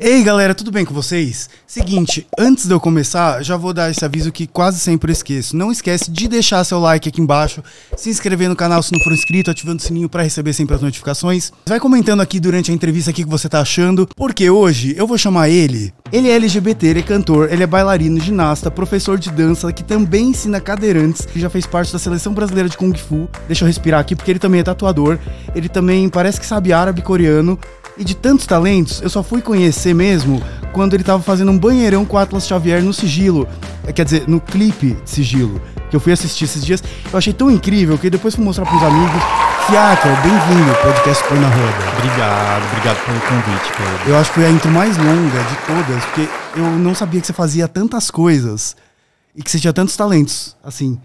Ei galera, tudo bem com vocês? Seguinte, antes de eu começar, já vou dar esse aviso que quase sempre esqueço. Não esquece de deixar seu like aqui embaixo, se inscrever no canal se não for inscrito, ativando o sininho para receber sempre as notificações. Vai comentando aqui durante a entrevista o que você tá achando, porque hoje eu vou chamar ele. Ele é LGBT, ele é cantor, ele é bailarino, ginasta, professor de dança, que também ensina cadeirantes, que já fez parte da seleção brasileira de Kung Fu. Deixa eu respirar aqui porque ele também é tatuador, ele também parece que sabe árabe coreano. E de tantos talentos, eu só fui conhecer mesmo quando ele tava fazendo um banheirão com o Atlas Xavier no sigilo. É, quer dizer, no clipe de sigilo. Que eu fui assistir esses dias. Eu achei tão incrível que depois fui mostrar pros amigos. Fiaca, bem-vindo ao podcast Põe na Roda. Obrigado, obrigado pelo convite, Pedro. Eu acho que foi a intro mais longa de todas, porque eu não sabia que você fazia tantas coisas e que você tinha tantos talentos, assim.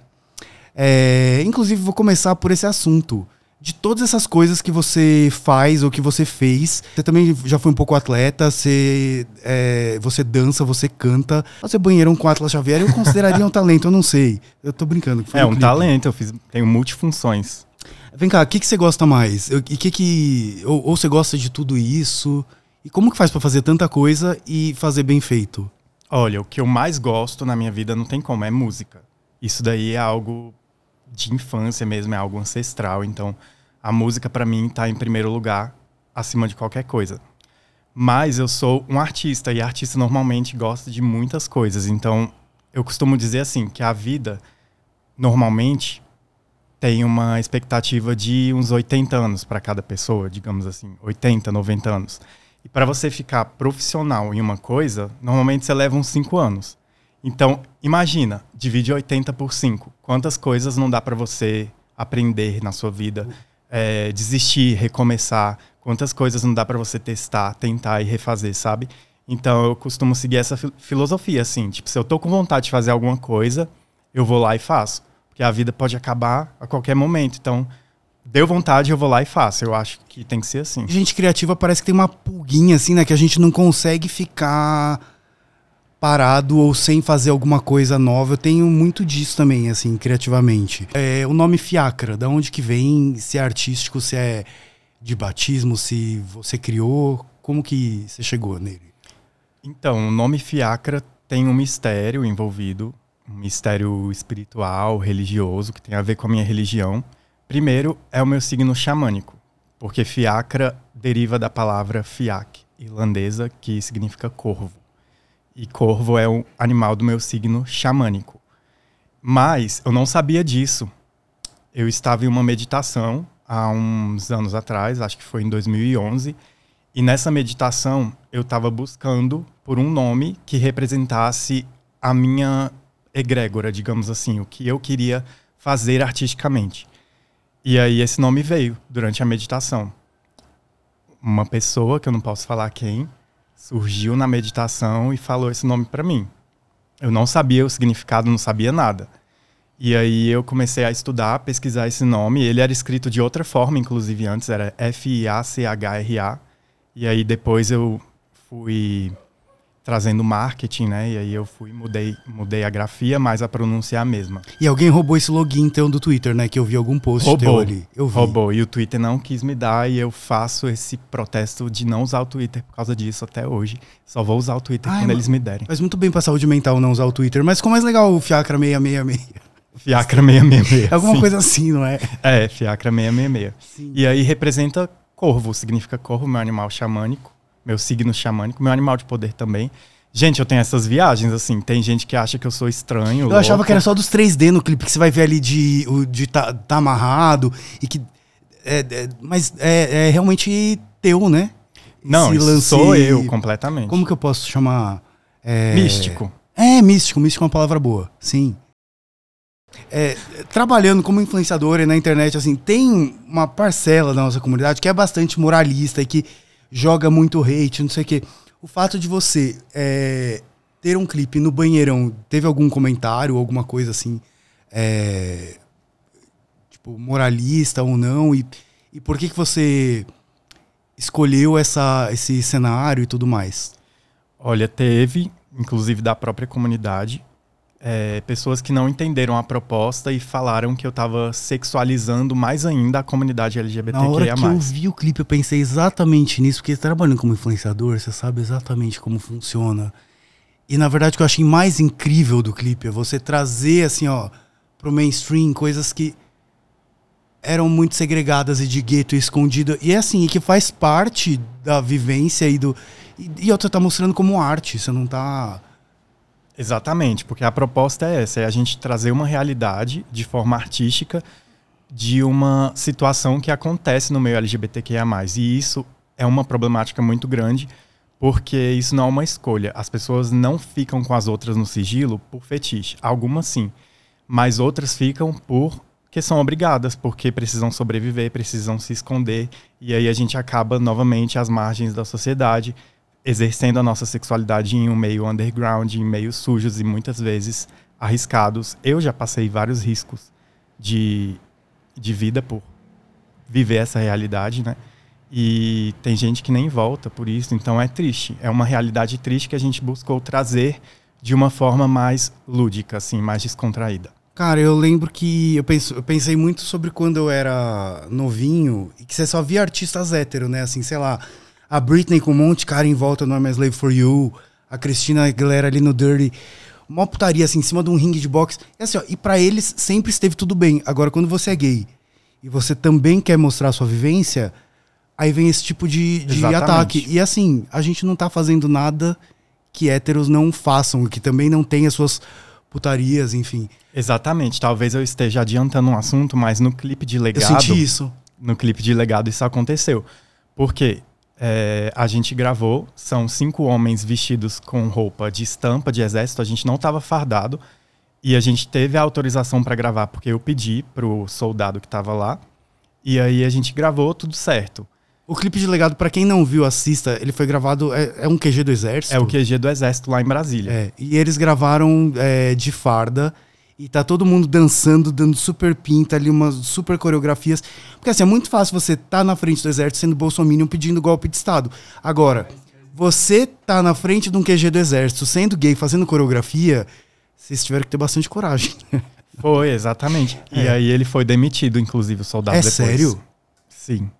É, inclusive, vou começar por esse assunto de todas essas coisas que você faz ou que você fez, você também já foi um pouco atleta, você, é, você dança, você canta. Você banheirão com Atlas Xavier, eu consideraria um talento, eu não sei. Eu tô brincando. é um, um talento, eu fiz, tenho multifunções. Vem cá, o que, que você gosta mais? E que que ou, ou você gosta de tudo isso? E como que faz para fazer tanta coisa e fazer bem feito? Olha, o que eu mais gosto na minha vida não tem como, é música. Isso daí é algo de infância mesmo, é algo ancestral. Então, a música para mim está em primeiro lugar, acima de qualquer coisa. Mas eu sou um artista e artista normalmente gosta de muitas coisas. Então, eu costumo dizer assim que a vida normalmente tem uma expectativa de uns 80 anos para cada pessoa, digamos assim, 80, 90 anos. E para você ficar profissional em uma coisa, normalmente você leva uns 5 anos. Então, imagina, divide 80 por 5. Quantas coisas não dá para você aprender na sua vida? É, desistir, recomeçar. Quantas coisas não dá para você testar, tentar e refazer, sabe? Então, eu costumo seguir essa filosofia, assim. Tipo, se eu tô com vontade de fazer alguma coisa, eu vou lá e faço. Porque a vida pode acabar a qualquer momento. Então, deu vontade, eu vou lá e faço. Eu acho que tem que ser assim. Gente criativa parece que tem uma pulguinha, assim, né? Que a gente não consegue ficar parado ou sem fazer alguma coisa nova. Eu tenho muito disso também, assim, criativamente. É, o nome Fiacra, da onde que vem? Se é artístico, se é de batismo, se você criou, como que você chegou nele? Então, o nome Fiacra tem um mistério envolvido, um mistério espiritual, religioso, que tem a ver com a minha religião. Primeiro, é o meu signo xamânico, porque Fiacra deriva da palavra Fiak, irlandesa, que significa corvo. E corvo é o animal do meu signo xamânico. Mas eu não sabia disso. Eu estava em uma meditação há uns anos atrás, acho que foi em 2011, e nessa meditação eu estava buscando por um nome que representasse a minha egrégora, digamos assim, o que eu queria fazer artisticamente. E aí esse nome veio durante a meditação. Uma pessoa, que eu não posso falar quem, surgiu na meditação e falou esse nome para mim. Eu não sabia o significado, não sabia nada. E aí eu comecei a estudar, pesquisar esse nome. Ele era escrito de outra forma, inclusive antes era F-I-A-C-H-R-A. E aí depois eu fui trazendo marketing, né? E aí eu fui, mudei, mudei a grafia, mas a pronúncia é a mesma. E alguém roubou esse login então do Twitter, né? Que eu vi algum post roubou, ali. Eu vi. Roubou. E o Twitter não quis me dar e eu faço esse protesto de não usar o Twitter por causa disso até hoje. Só vou usar o Twitter Ai, quando eles me derem. Faz muito bem pra saúde mental não usar o Twitter, mas como mais legal o Fiacra 666. Fiacra 666. Alguma sim. coisa assim, não é? É, Fiacra 666. Sim. E aí representa corvo, significa corvo, meu animal xamânico, meu signo xamânico, meu animal de poder também. Gente, eu tenho essas viagens, assim. Tem gente que acha que eu sou estranho. Eu louco. achava que era só dos 3D no clipe, que você vai ver ali de, de tá, tá amarrado e que. É, é, mas é, é, realmente teu, né? Não, lance, sou eu completamente. Como que eu posso chamar? É, místico. É, místico. Místico é uma palavra boa, sim. É, trabalhando como influenciadora na internet, assim, tem uma parcela da nossa comunidade que é bastante moralista e que joga muito hate, não sei o quê o fato de você é, ter um clipe no banheirão, teve algum comentário, alguma coisa assim, é, tipo, moralista ou não? E, e por que, que você escolheu essa, esse cenário e tudo mais? Olha, teve, inclusive da própria comunidade. É, pessoas que não entenderam a proposta e falaram que eu tava sexualizando mais ainda a comunidade LGBTQIA+. Na hora que eu vi o clipe, eu pensei exatamente nisso, porque trabalhando como influenciador, você sabe exatamente como funciona. E na verdade o que eu achei mais incrível do clipe é você trazer assim, ó, pro mainstream coisas que eram muito segregadas e de gueto e escondida. E é assim, e que faz parte da vivência e do. E, e outra tá mostrando como arte, você não tá. Exatamente, porque a proposta é essa, é a gente trazer uma realidade de forma artística de uma situação que acontece no meio LGBTQIA+. E isso é uma problemática muito grande, porque isso não é uma escolha. As pessoas não ficam com as outras no sigilo por fetiche. Algumas sim, mas outras ficam por que são obrigadas, porque precisam sobreviver, precisam se esconder, e aí a gente acaba novamente às margens da sociedade, exercendo a nossa sexualidade em um meio underground, em meios sujos e muitas vezes arriscados. Eu já passei vários riscos de, de vida por viver essa realidade, né? E tem gente que nem volta por isso, então é triste. É uma realidade triste que a gente buscou trazer de uma forma mais lúdica, assim, mais descontraída. Cara, eu lembro que eu, penso, eu pensei muito sobre quando eu era novinho e que você só via artistas héteros, né? Assim, sei lá, a Britney com um monte de cara em volta no I'm a Slave for You, a Cristina Aguilera ali no Dirty. Uma putaria assim, em cima de um ringue de boxe. E assim, ó, e pra eles sempre esteve tudo bem. Agora, quando você é gay e você também quer mostrar a sua vivência, aí vem esse tipo de, de ataque. E assim, a gente não tá fazendo nada que héteros não façam, que também não tem as suas putarias, enfim. Exatamente. Talvez eu esteja adiantando um assunto, mas no clipe de legado. Eu senti isso. No clipe de legado isso aconteceu. Porque é, a gente gravou, são cinco homens vestidos com roupa de estampa de exército, a gente não estava fardado. E a gente teve a autorização para gravar, porque eu pedi pro soldado que estava lá. E aí a gente gravou tudo certo. O clipe de legado, para quem não viu, assista. Ele foi gravado. É, é, um QG do Exército? É o QG do Exército lá em Brasília. É, e eles gravaram é, de farda. E tá todo mundo dançando, dando super pinta ali, umas super coreografias. Porque assim, é muito fácil você tá na frente do exército sendo bolsominion pedindo golpe de Estado. Agora, você tá na frente de um QG do exército sendo gay, fazendo coreografia, vocês tiveram que ter bastante coragem. Foi, exatamente. É. E aí ele foi demitido, inclusive, o soldado é depois. sério? Sim.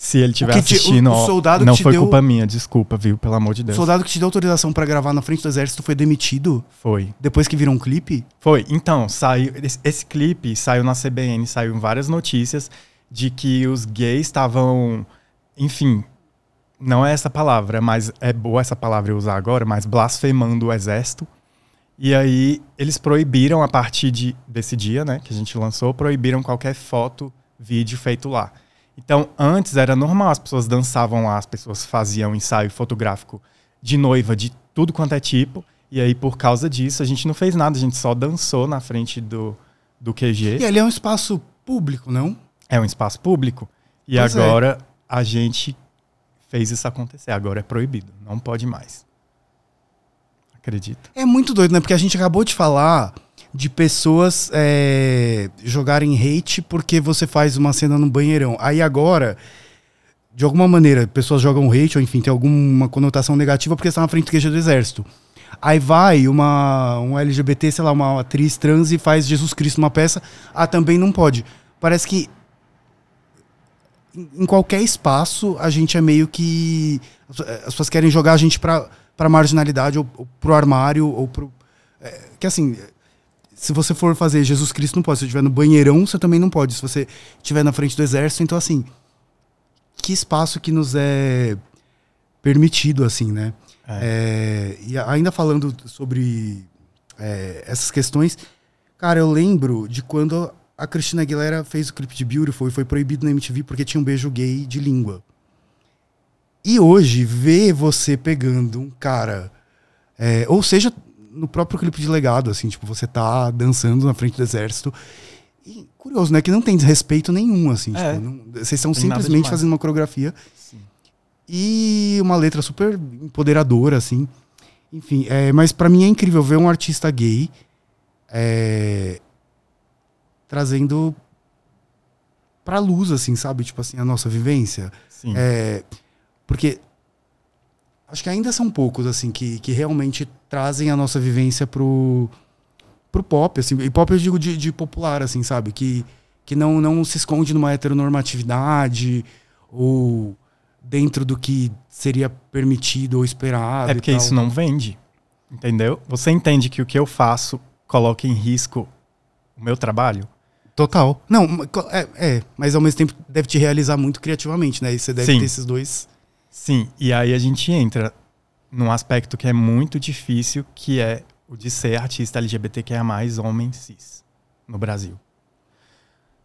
Se ele estiver assistindo, o, o soldado não foi deu... culpa minha, desculpa, viu? Pelo amor de Deus. O soldado que te deu autorização para gravar na frente do exército foi demitido? Foi. Depois que virou um clipe? Foi. Então, saiu esse, esse clipe saiu na CBN, saiu em várias notícias de que os gays estavam, enfim, não é essa palavra, mas é boa essa palavra eu usar agora, mas blasfemando o exército. E aí eles proibiram a partir de, desse dia, né, que a gente lançou, proibiram qualquer foto, vídeo feito lá. Então, antes era normal, as pessoas dançavam lá, as pessoas faziam ensaio fotográfico de noiva de tudo quanto é tipo. E aí, por causa disso, a gente não fez nada, a gente só dançou na frente do, do QG. E ali é um espaço público, não? É um espaço público. E pois é. agora é. a gente fez isso acontecer. Agora é proibido, não pode mais. Acredita? É muito doido, né? Porque a gente acabou de falar de pessoas é, jogarem hate porque você faz uma cena no banheirão. Aí agora, de alguma maneira, pessoas jogam hate, ou enfim, tem alguma conotação negativa porque está na frente do QG do exército. Aí vai uma um LGBT, sei lá, uma atriz trans e faz Jesus Cristo numa peça. Ah, também não pode. Parece que em qualquer espaço a gente é meio que. As pessoas querem jogar a gente pra, pra marginalidade, ou, ou pro armário, ou pro. É, que assim, se você for fazer Jesus Cristo, não pode. Se você estiver no banheirão, você também não pode. Se você estiver na frente do exército, então assim, que espaço que nos é permitido, assim, né? É. É, e ainda falando sobre é, essas questões, cara, eu lembro de quando a Cristina Aguilera fez o clipe de Beautiful e foi proibido na MTV porque tinha um beijo gay de língua. E hoje, ver você pegando um cara, é, ou seja, no próprio clipe de legado, assim, tipo, você tá dançando na frente do exército. E curioso, né? Que não tem desrespeito nenhum, assim. É, tipo, não, vocês estão simplesmente fazendo uma coreografia. Sim. E uma letra super empoderadora, assim. Enfim, é, mas para mim é incrível ver um artista gay é, trazendo pra luz, assim, sabe? Tipo assim, a nossa vivência. Sim. É, porque acho que ainda são poucos, assim, que, que realmente trazem a nossa vivência pro, pro pop, assim. E pop eu digo de, de popular, assim, sabe? Que, que não, não se esconde numa heteronormatividade ou dentro do que seria permitido ou esperado. É porque isso não vende. Entendeu? Você entende que o que eu faço coloca em risco o meu trabalho? Total. Não, é, é, mas ao mesmo tempo deve te realizar muito criativamente, né? E você deve Sim. ter esses dois. Sim, e aí a gente entra num aspecto que é muito difícil, que é o de ser artista LGBTQIA+, homem cis, no Brasil.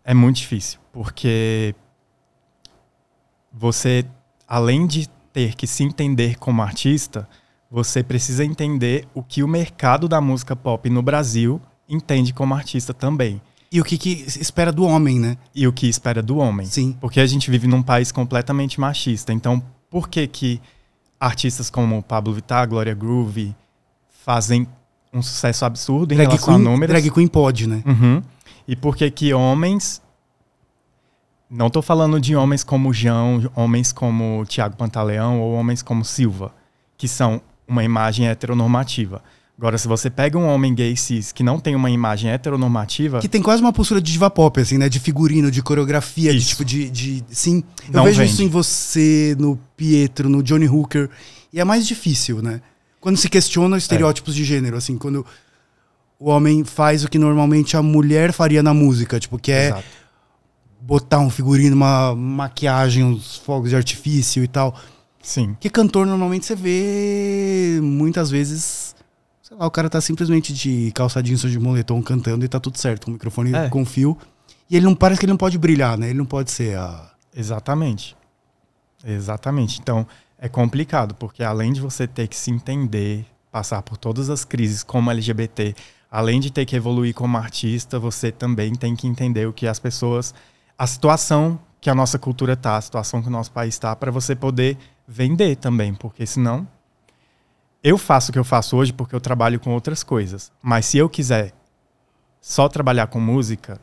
É muito difícil, porque você, além de ter que se entender como artista, você precisa entender o que o mercado da música pop no Brasil entende como artista também. E o que, que espera do homem, né? E o que espera do homem. Sim. Porque a gente vive num país completamente machista. Então, por que que artistas como Pablo Vittar, Gloria Groove fazem um sucesso absurdo em Drag relação queen, a números? drag queen pode, né? Uhum. E por que que homens... Não tô falando de homens como João, homens como Tiago Pantaleão ou homens como Silva, que são uma imagem heteronormativa. Agora, se você pega um homem gay cis que não tem uma imagem heteronormativa, Que tem quase uma postura de diva pop, assim, né? De figurino, de coreografia, de Isso. tipo de. de sim. Eu Não vejo vende. isso em você, no Pietro, no Johnny Hooker. E é mais difícil, né? Quando se questiona os estereótipos de gênero, assim, quando o homem faz o que normalmente a mulher faria na música, tipo, que é Exato. botar um figurino, uma maquiagem, uns fogos de artifício e tal. Sim. Que cantor normalmente você vê muitas vezes. Sei lá, o cara tá simplesmente de calça jeans ou de moletom cantando e tá tudo certo, com o microfone É. com fio. E ele não parece que ele não pode brilhar, né? Ele não pode ser a. Exatamente. Exatamente. Então, é complicado, porque além de você ter que se entender, passar por todas as crises como LGBT, além de ter que evoluir como artista, você também tem que entender o que as pessoas. a situação que a nossa cultura tá, a situação que o nosso país está, para você poder vender também, porque senão. Eu faço o que eu faço hoje porque eu trabalho com outras coisas. Mas se eu quiser só trabalhar com música,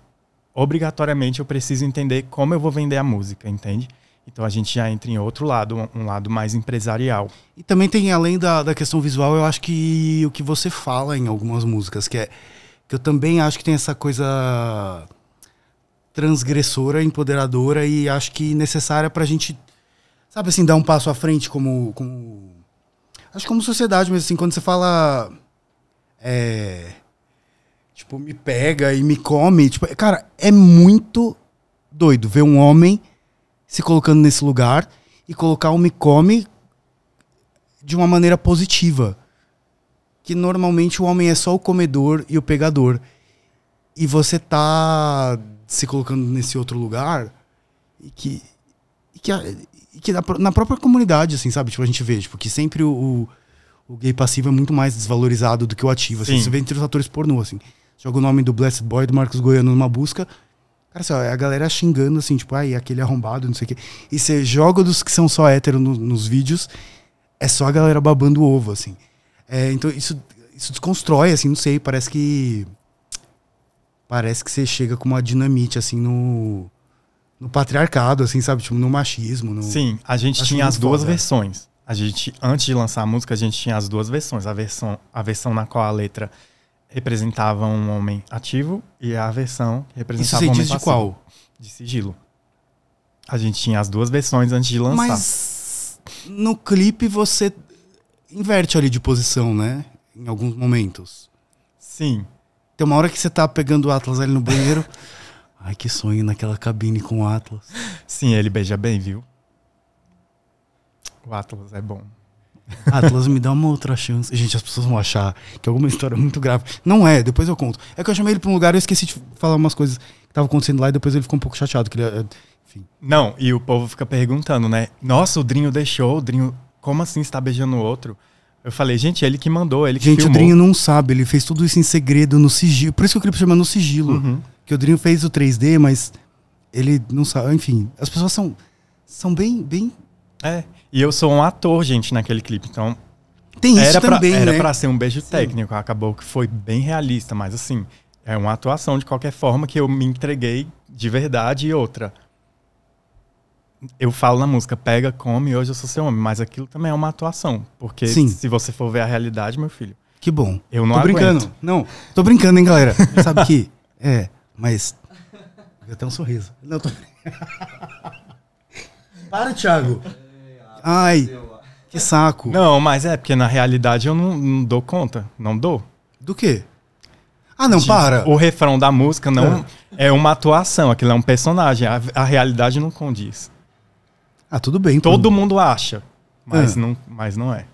obrigatoriamente eu preciso entender como eu vou vender a música, entende? Então a gente já entra em outro lado, um- lado mais empresarial. E também tem, além da, da questão visual, eu acho que o que você fala em algumas músicas, que é. Que eu também acho que tem essa coisa transgressora, empoderadora e acho que necessária pra gente, sabe assim, dar um passo à frente como. como acho como sociedade, mas assim, quando você fala. É. Tipo, me pega e me come. Tipo, cara, é muito doido ver um homem se colocando nesse lugar e colocar o me come de uma maneira positiva. Que normalmente o homem é só o comedor e o pegador. E você tá se colocando nesse outro lugar e que, e que, que na, na própria comunidade, assim, sabe? Tipo, a gente vê, tipo, que sempre o, o, o gay passivo é muito mais desvalorizado do que o ativo. Assim, Sim. você vê entre os atores pornô, assim. Joga o nome do Blessed Boy, do Marcos Goiano numa busca. Cara, assim, ó, é a galera xingando, assim, tipo, ai, aquele arrombado, não sei o quê. E você joga dos que são só hétero no- nos vídeos, é só a galera babando o ovo, assim. É, então, isso, isso desconstrói, assim, não sei, parece que. Parece que você chega com uma dinamite, assim, no. No patriarcado, assim, sabe? Tipo, no machismo. No... Sim, a gente Acho tinha as duas foda. versões. A gente, antes de lançar a música, a gente tinha as duas versões. A versão, a versão na qual a letra representava um homem ativo e a versão que Isso representava você um homem diz de passivo. qual? De sigilo. A gente tinha as duas versões antes de lançar. Mas no clipe você inverte ali de posição, né? Em alguns momentos. Sim. Tem uma hora que você tá pegando o Atlas ali no banheiro. Ai, que sonho naquela cabine com o Atlas. Sim, ele beija bem, viu? O Atlas é bom. Atlas, me dá uma outra chance. Gente, as pessoas vão achar que é alguma história muito grave. Não é, depois eu conto. É que eu chamei ele pra um lugar e eu esqueci de falar umas coisas que estavam acontecendo lá e depois ele ficou um pouco chateado. Que ele, é, enfim. Não, e o povo fica perguntando, né? Nossa, o Drinho deixou, o Drinho, como assim está beijando o outro? Eu falei, gente, ele que mandou, ele que Gente, o filmou. Drinho não sabe, ele fez tudo isso em segredo, no sigilo. Por isso que o clipe chama No Sigilo. Uhum. Que o Drinho fez o 3D, mas ele não sabe. Enfim, as pessoas são, são bem, bem. É, e eu sou um ator, gente, naquele clipe, então Tem isso era pra, também, era né? pra ser um beijo técnico, acabou que foi bem realista, mas assim, é uma atuação de qualquer forma que eu me entreguei de verdade e outra. Eu falo na música, pega, come, hoje eu sou seu homem, mas aquilo também é uma atuação, porque Sim. se você for ver a realidade, meu filho, Que bom. Eu não tô brincando. aguento. Não, tô brincando, hein, galera. Sabe que. É, mas. Deu até um sorriso. Não, tô. Para, Thiago. Ai, que saco. Não, mas é porque na realidade eu não, não dou conta. Não dou. Do quê? Ah, não, para. O refrão da música não é uma atuação, aquilo é um personagem. A, a realidade não condiz. Ah, tudo bem. pô. Todo mundo acha, mas, Ah. não, mas não é.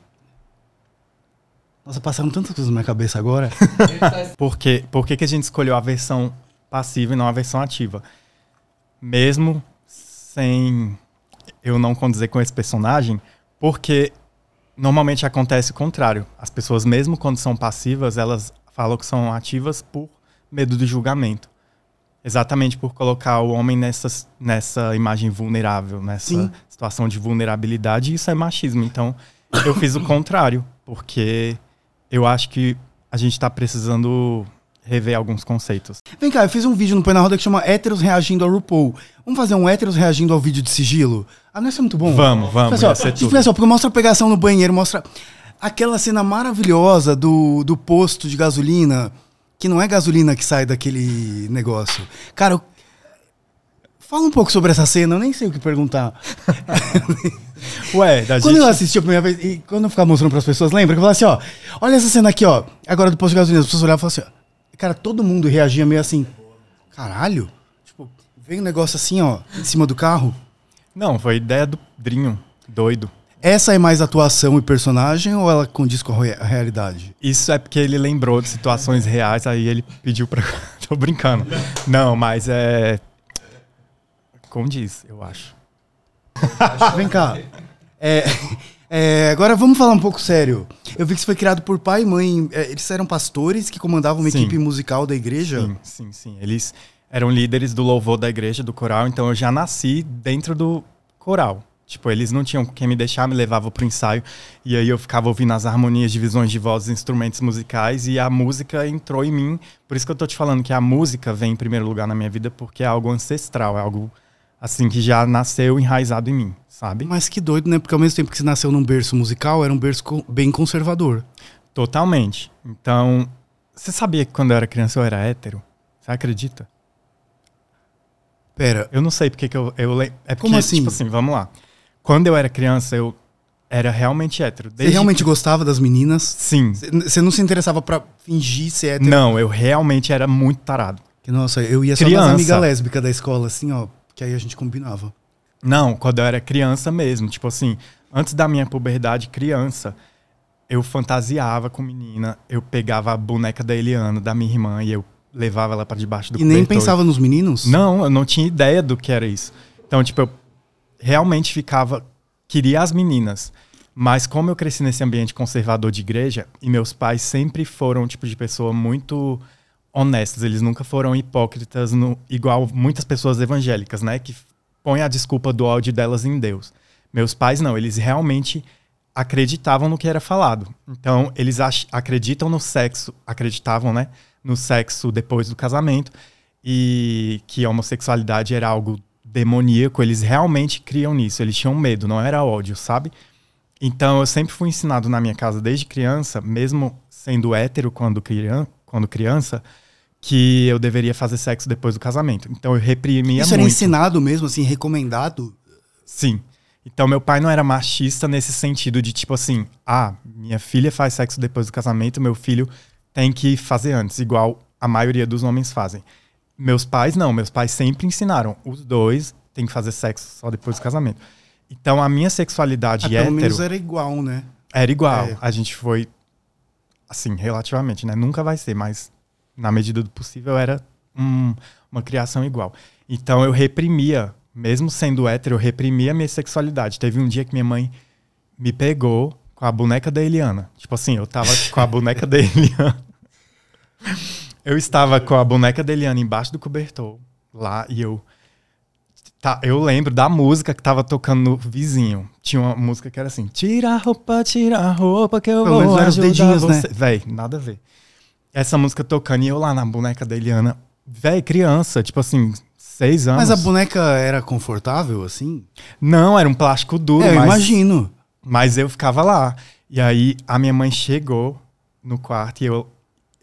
Nossa, passaram tantas coisas na minha cabeça agora. Por? Por que, que a gente escolheu a versão passiva e não a versão ativa? Mesmo sem eu não condizer com esse personagem, porque normalmente acontece o contrário. As pessoas, mesmo quando são passivas, elas falam que são ativas por medo de julgamento. Exatamente por colocar o homem nessa, nessa imagem vulnerável, nessa Sim. situação de vulnerabilidade, isso é machismo. Então, eu fiz o contrário, porque eu acho que a gente está precisando rever alguns conceitos. Vem cá, eu fiz um vídeo no Põe na Roda que chama Héteros Reagindo ao RuPaul. Vamos fazer um héteros reagindo ao vídeo de sigilo? Ah, não, isso é muito bom. Vamos, vamos, Pessoal, ia ser tudo. pessoal, porque mostra a pegação no banheiro, mostra aquela cena maravilhosa do, do posto de gasolina, que não é gasolina que sai daquele negócio. Cara, eu- fala um pouco sobre essa cena, eu nem sei o que perguntar. Ué, da Quando gente... eu assisti a primeira vez, e quando eu ficava mostrando pras pessoas, lembra que eu falava assim, ó, olha essa cena aqui, ó, agora do posto de gasolina, as pessoas olhavam e falavam assim, ó, cara, todo mundo reagia meio assim, caralho, tipo, veio um negócio assim, ó, em cima do carro. Não, foi ideia do Drinho, doido. Essa é mais atuação e personagem ou ela condiz com a rea- a realidade? Isso é porque ele lembrou de situações reais, aí ele pediu pra. Tô brincando. Não, mas é. Condiz, eu acho. Vem cá. É, é, agora vamos falar um pouco sério. Eu vi que isso foi criado por pai e mãe. É, Eles eram pastores que comandavam uma Sim. equipe musical da igreja. Sim, sim, sim. Eles eram líderes do louvor da igreja, do coral, então eu já nasci dentro do coral. Tipo, eles não tinham quem me deixar, me levava pro ensaio, e aí eu ficava ouvindo as harmonias, divisões de vozes, instrumentos musicais, e a música entrou em mim. Por isso que eu tô te falando que a música vem em primeiro lugar na minha vida, porque é algo ancestral, é algo assim que já nasceu enraizado em mim, sabe? Mas que doido, né? Porque ao mesmo tempo que você nasceu num berço musical, era um berço bem conservador. Totalmente. Então, você sabia que quando eu era criança eu era hétero? Você acredita? Pera, Eu não sei porque que eu, eu É porque, Como assim? tipo assim, vamos lá. Quando eu era criança, eu era realmente hétero. você Desde- realmente gostava das meninas? Sim. Você- Você não se interessava pra fingir ser hétero? Não, eu realmente era muito tarado. Que, nossa, eu ia só Criança. nas amigas lésbicas da escola, assim, ó. Que aí a gente combinava. Não, quando eu era criança mesmo. Tipo assim, antes da minha puberdade, criança, eu fantasiava com menina. Eu pegava a boneca da Eliana, da minha irmã, e eu levava ela pra debaixo do e nem cobertor. pensava nos meninos? Não, eu não tinha ideia do que era isso. Então, tipo, eu realmente ficava. Queria as meninas. Mas como eu cresci nesse ambiente conservador de igreja, e meus pais sempre foram um tipo de pessoa muito honestas, eles nunca foram hipócritas, no, igual muitas pessoas evangélicas, né? Que põem a desculpa do ódio delas em Deus. Meus pais não, eles realmente acreditavam no que era falado. Então, eles acreditam no sexo, acreditavam, né? No sexo depois do casamento e que a homossexualidade era algo demoníaco, eles realmente criam nisso, eles tinham medo, não era ódio, sabe? Então eu sempre fui ensinado na minha casa desde criança, mesmo sendo hétero quando, crian quando criança, que eu deveria fazer sexo depois do casamento. Então eu reprimia Isso era muito. ensinado mesmo, assim, recomendado? Sim. Então meu pai não era machista nesse sentido de tipo assim, ah, minha filha faz sexo depois do casamento, meu filho tem que fazer antes, igual a maioria dos homens fazem. Meus pais não, meus pais sempre ensinaram, os dois têm que fazer sexo só depois do casamento. Então a minha sexualidade Ah, pelo hétero menos era igual, né? era igual. É. A gente foi assim, relativamente, né? Nunca vai ser, mas na medida do possível era um- uma criação igual. Então eu reprimia, mesmo sendo hétero, eu reprimia a minha sexualidade. Teve um dia que minha mãe me pegou com a boneca da Eliana. Tipo assim, eu tava com a boneca da Eliana. Eu estava com a boneca da Eliana embaixo do cobertor, lá, e eu. Tá, eu lembro da música que tava tocando no vizinho. Tinha uma música que era assim: Tira a roupa, tira a roupa que eu Pelo vou era os ajudar dedinhos, né? você. Véi, nada a ver. Essa música tocando e eu lá na boneca da Eliana. Véi, criança, tipo assim, seis anos. Mas a boneca era confortável, assim? Não, era um plástico duro, é, eu mas, imagino. mas eu ficava lá. E aí a minha mãe chegou no quarto e eu.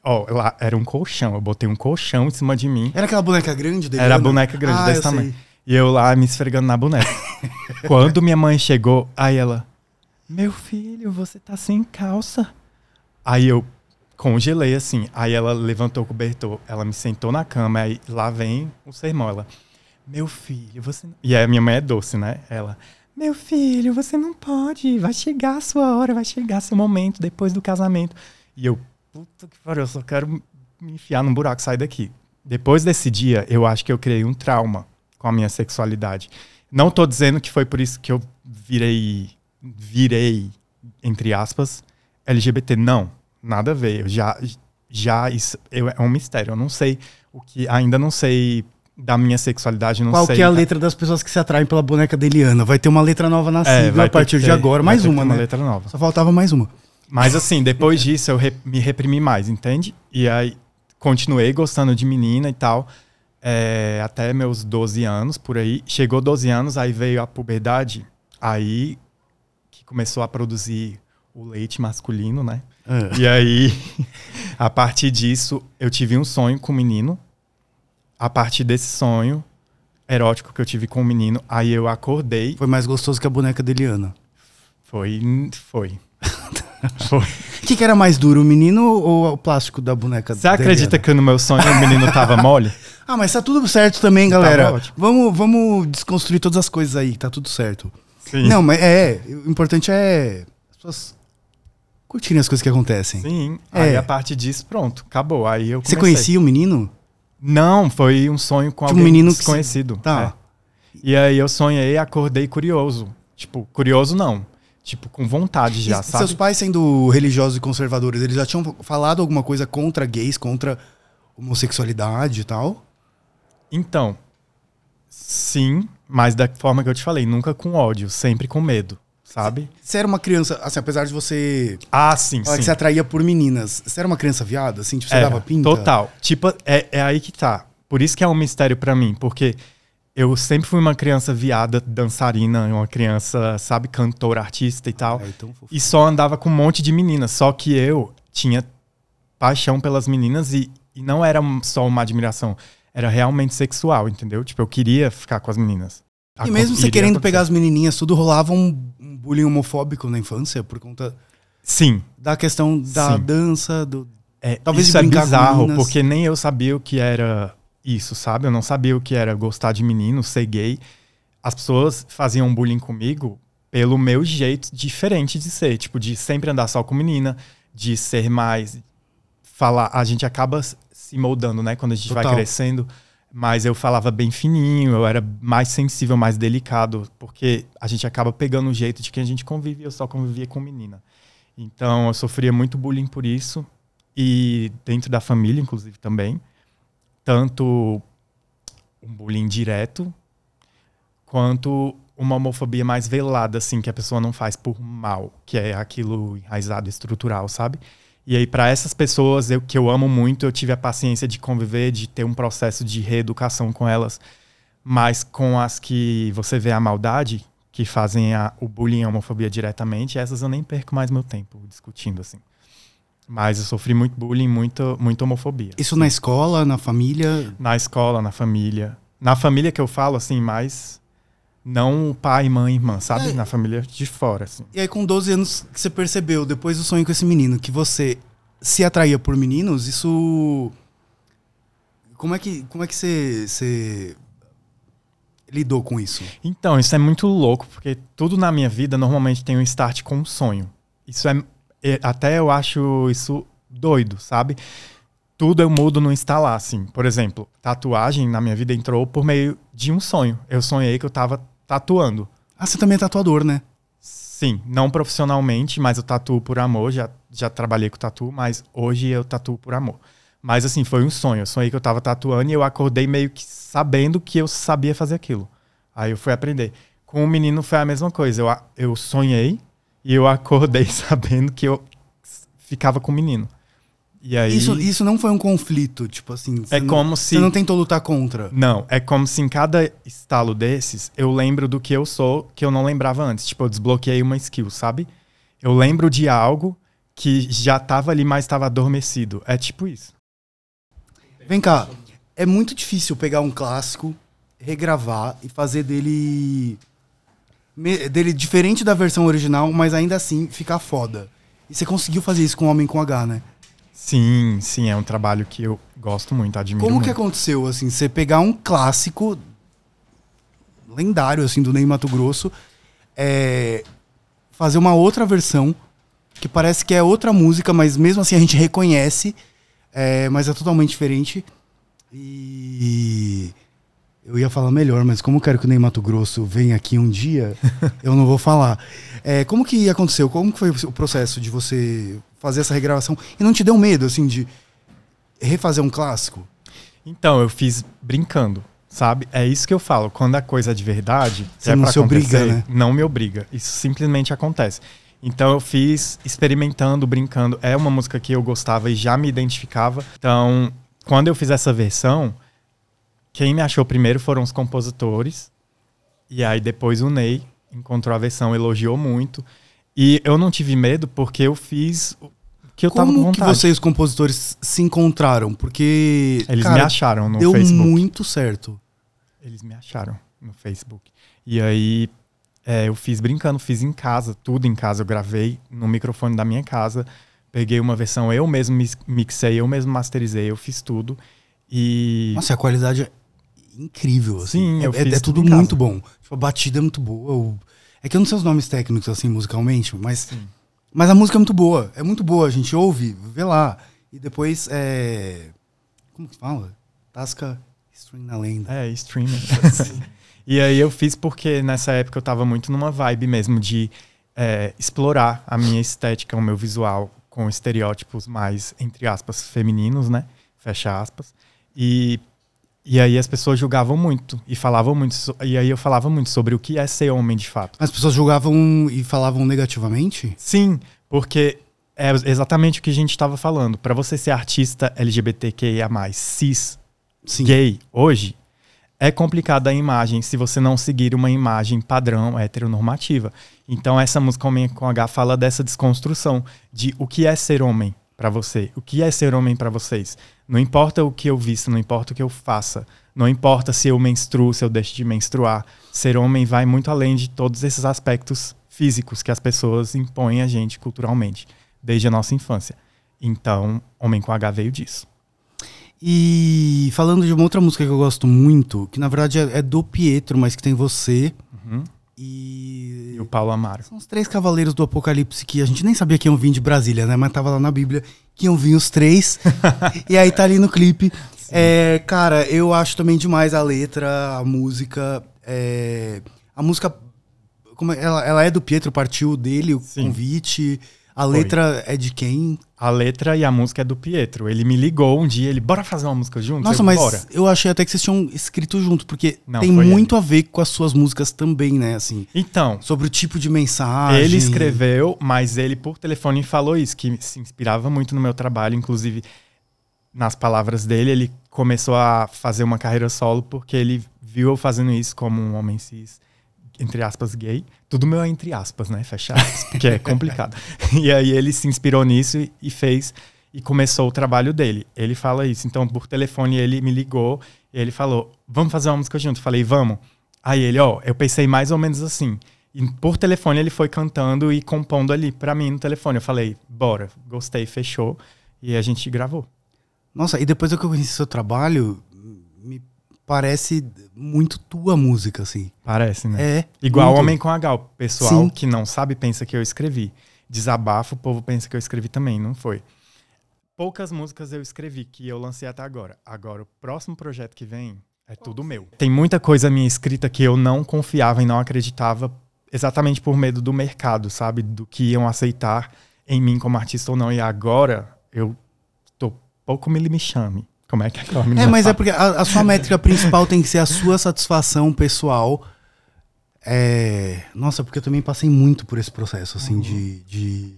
Ó, lá era um colchão. Eu botei um colchão em cima de mim. Era aquela boneca grande dele? Era a boneca grande ah, desse tamanho. sei. E eu lá me esfregando na boneca. Quando minha mãe chegou, aí ela, meu filho, você tá sem calça. Aí eu congelei assim. Aí ela levantou o cobertor, ela me sentou na cama, aí lá vem o sermão. Ela, meu filho, você. não-" E aí a minha mãe é doce, né? Ela, meu filho, você não pode. Vai chegar a sua hora, vai chegar seu momento depois do casamento. E eu, puta que pariu, eu só quero me enfiar num buraco, sair daqui. Depois desse dia, eu acho que eu criei um trauma com a minha sexualidade. Não tô dizendo que foi por isso que eu virei, virei, entre aspas, LGBT. Não, nada a ver. Eu já, já isso eu- é um mistério. Eu não sei o que, ainda não sei da minha sexualidade, não Qual sei. que é a letra das pessoas que se atraem pela boneca da Eliana? Vai ter uma letra nova na É, sigla vai a ter partir que de ter- agora. Mais ter uma, ter uma né? letra nova. Só faltava mais uma. Mas assim, depois disso eu re- me reprimi mais, entende? E aí continuei gostando de menina e tal, é, até meus 12 anos, por aí. Chegou 12 anos, aí veio a puberdade, aí que começou a produzir o leite masculino, né? É. E aí, a partir disso, eu tive um sonho com o menino. A partir desse sonho erótico que eu tive com o menino, aí eu acordei. Foi mais gostoso que a boneca da Eliana. Foi. Foi. O que, que era mais duro, o menino ou o plástico da boneca Você acredita que no meu sonho o menino tava mole? Ah, mas tá tudo certo também, galera. ótimo. Vamos, vamos desconstruir todas as coisas aí, tá tudo certo. Sim. Não, mas é, o importante é as pessoas curtirem as coisas que acontecem. Sim. É. Aí a partir disso, pronto, acabou. Aí eu Você conhecia o menino? Não, foi um sonho com Tipo, um alguém menino que desconhecido. Tá. É. E aí eu sonhei, acordei curioso. Tipo, curioso não. Tipo, com vontade já, E sabe? Seus pais sendo religiosos e conservadores, eles já tinham falado alguma coisa contra gays, contra homossexualidade e tal? Então, sim, mas da forma que eu te falei, nunca com ódio, sempre com medo, sabe? Você era uma criança, assim, apesar de você Ah, sim, sim. que você atraía por meninas, você era uma criança viada, assim, tipo, você Era, dava pinta? Total. Tipo, é, é aí que tá. Por isso que é um mistério pra mim, porque eu sempre fui uma criança viada, dançarina, uma criança, sabe, cantora, artista e tal. É, então. E só andava com um monte de meninas. Só que eu tinha paixão pelas meninas e, e não era só uma admiração. Era realmente sexual, entendeu? Tipo, eu queria ficar com as meninas. E mesmo você querendo acontecer. pegar as menininhas, tudo rolava um, bullying homofóbico na infância por conta Sim. da questão da Sim. dança, do... É, Talvez isso é bizarro, porque nem eu sabia o que era isso, sabe? Eu não sabia o que era gostar de menino, ser gay. As pessoas faziam bullying comigo pelo meu jeito diferente de ser, tipo, de sempre andar só com menina, de ser mais falar, a gente acaba se moldando, né, quando a gente Total. vai crescendo. Mas eu falava bem fininho, eu era mais sensível, mais delicado, porque a gente acaba pegando o jeito de quem a gente convive, eu só convivia com menina. Então eu sofria muito bullying por isso e dentro da família, inclusive também, tanto um bullying direto quanto uma homofobia mais velada, assim, que a pessoa não faz por mal, que é aquilo enraizado, estrutural, sabe? E aí, para essas pessoas eu, que eu amo muito, eu tive a paciência de conviver, de ter um processo de reeducação com elas. Mas com as que você vê a maldade, que fazem a, o bullying e a homofobia diretamente, essas eu nem perco mais meu tempo discutindo, assim. Mas eu sofri muito bullying, muito, muita homofobia. Isso na escola, na família... Na escola, na família. Na família que eu falo, assim, mais. Não pai, mãe, irmã, sabe? É. Na família de fora, assim. E aí com 12 anos que você percebeu, depois do sonho com esse menino, que você se atraía por meninos, isso... Como é que, como é que você, você lidou com isso? Então, isso é muito louco, porque tudo na minha vida normalmente tem um start com um sonho. Isso é. é- Até eu acho isso doido, sabe? Tudo eu mudo no instalar, assim. Por exemplo, tatuagem na minha vida entrou por meio de um sonho. Eu sonhei que eu tava tatuando. Ah, você também é tatuador, né? Sim, não profissionalmente, mas eu tatuo por amor. Já, já trabalhei com tatu, mas hoje eu tatuo por amor. Mas assim, foi um sonho. Eu sonhei que eu tava tatuando e eu acordei meio que sabendo que eu sabia fazer aquilo. Aí eu fui aprender. Com o menino foi a mesma coisa. Eu, eu sonhei e eu acordei sabendo que eu ficava com o menino. E aí. Isso, isso não foi um conflito, tipo assim... você é não- como se. Você não tentou lutar contra. Não, é como se em cada estalo desses eu lembro do que eu sou que eu não lembrava antes. Tipo, eu desbloqueei uma skill, sabe? Eu lembro de algo que já tava ali, mas estava adormecido. É tipo isso. Vem cá, é muito difícil pegar um clássico, regravar e fazer dele dele diferente da versão original, mas ainda assim ficar foda. E você conseguiu fazer isso com Homem com H, né? Sim, sim, é um trabalho que eu gosto muito, admiro Como que muito. aconteceu, assim, você pegar um clássico lendário, assim, do Ney Mato Grosso, é, fazer uma outra versão, que parece que é outra música, mas mesmo assim a gente reconhece, é, mas é totalmente diferente. E eu ia falar melhor, mas como eu quero que o Ney Mato Grosso venha aqui um dia, eu não vou falar. É, como que aconteceu? Como que foi o processo de você fazer essa regravação? E não te deu medo, assim, de refazer um clássico? Então, eu fiz brincando, sabe? É isso que eu falo. Quando a coisa é de verdade, Você é não se obriga, né? Não me obriga. Isso simplesmente acontece. Então eu fiz experimentando, brincando. É uma música que eu gostava e já me identificava. Então, quando eu fiz essa versão, quem me achou primeiro foram os compositores. E aí depois o Ney encontrou a versão, elogiou muito. E eu não tive medo porque eu fiz o que eu tava com Como que vontade. você e os compositores se encontraram? Porque Eles cara, me acharam no deu Facebook. muito certo. Eles me acharam no Facebook. E aí é, eu fiz brincando, fiz em casa, tudo em casa. Eu gravei no microfone da minha casa, peguei uma versão, eu mesmo mixei, eu mesmo masterizei, eu fiz tudo. E Nossa, a qualidade é incrível. Assim. Sim, é, eu é- fiz é tudo tudo muito bom. Tipo, a batida é muito boa. o- É que eu não sei os nomes técnicos, assim, musicalmente, mas, mas a música é muito boa. É muito boa. A gente ouve, vê lá. E depois é. Como que fala? Tasca string na lenda. é, streaming. e aí eu fiz porque nessa época eu tava muito numa vibe mesmo de é, explorar a minha estética, o meu visual com estereótipos mais, entre aspas, femininos, né? Fecha aspas. E E aí as pessoas julgavam muito e falavam muito. so- E aí eu falava muito sobre o que é ser homem de fato. As pessoas julgavam e falavam negativamente? Sim, porque é exatamente o que a gente estava falando. Para você ser artista LGBTQIA, cis, Sim. gay, hoje, é complicada a imagem se você não seguir uma imagem padrão heteronormativa. Então, essa música Homem com H fala dessa desconstrução de o que é ser homem para você, o que é ser homem para vocês. Não importa o que eu vista, não importa o que eu faça, não importa se eu menstruo, se eu deixo de menstruar. Ser homem vai muito além de todos esses aspectos físicos que as pessoas impõem a gente culturalmente, desde a nossa infância. Então, Homem com H veio disso. E falando de uma outra música que eu gosto muito, que na verdade é, é do Pietro, mas que tem você Uhum. e. O Paulo Amaro. São os três cavaleiros do Apocalipse que a gente nem sabia que iam vir de Brasília, né? Mas tava lá na Bíblia que iam vir os três. e aí tá ali no clipe. É, cara, eu acho também demais a letra, a música. é, a música. Como é- ela, ela é do Pietro, partiu dele, o Sim. convite. A letra é de quem? A letra e a música é do Pietro. Ele me ligou um dia, ele, bora fazer uma música juntos? Nossa, Eu, mas bora. eu achei até que vocês tinham escrito junto, porque Não, tem foi muito a ver com as suas músicas também, né? Assim, Então, sobre o tipo de mensagem. ele escreveu, mas ele por telefone falou isso, que se inspirava muito no meu trabalho, inclusive nas palavras dele, ele começou a fazer uma carreira solo porque ele viu eu fazendo isso como um homem cis, entre aspas, gay. Tudo meu é entre aspas, né? Fecha aspas, porque é complicado. e aí ele se inspirou nisso e- fez e começou o trabalho dele. Ele fala isso. Então, por telefone, ele me ligou e ele falou: Vamos fazer uma música junto? Eu falei: Vamos. Aí ele, ó, eu pensei mais ou menos assim. E por telefone ele foi cantando e compondo ali pra mim no telefone. Eu falei: Bora, gostei, fechou. E a gente gravou. Nossa, e depois que eu conheci seu trabalho, me parece muito tua música, assim. Parece, né? É. Igual muito. Homem com H. O pessoal Sim. que não sabe pensa que eu escrevi. Desabafo, o povo pensa que eu escrevi também. Não foi. Poucas músicas eu escrevi que eu lancei até agora. Agora, o próximo projeto que vem é tudo meu. Tem muita coisa minha escrita que eu não confiava e não acreditava exatamente por medo do mercado, sabe? Do que iam aceitar em mim como artista ou não. E agora eu tô pouco me me chame. Como é que é que a menina É, mas é porque a, a sua métrica principal tem que ser a sua satisfação pessoal. É... Nossa, porque eu também passei muito por esse processo, assim, de, de.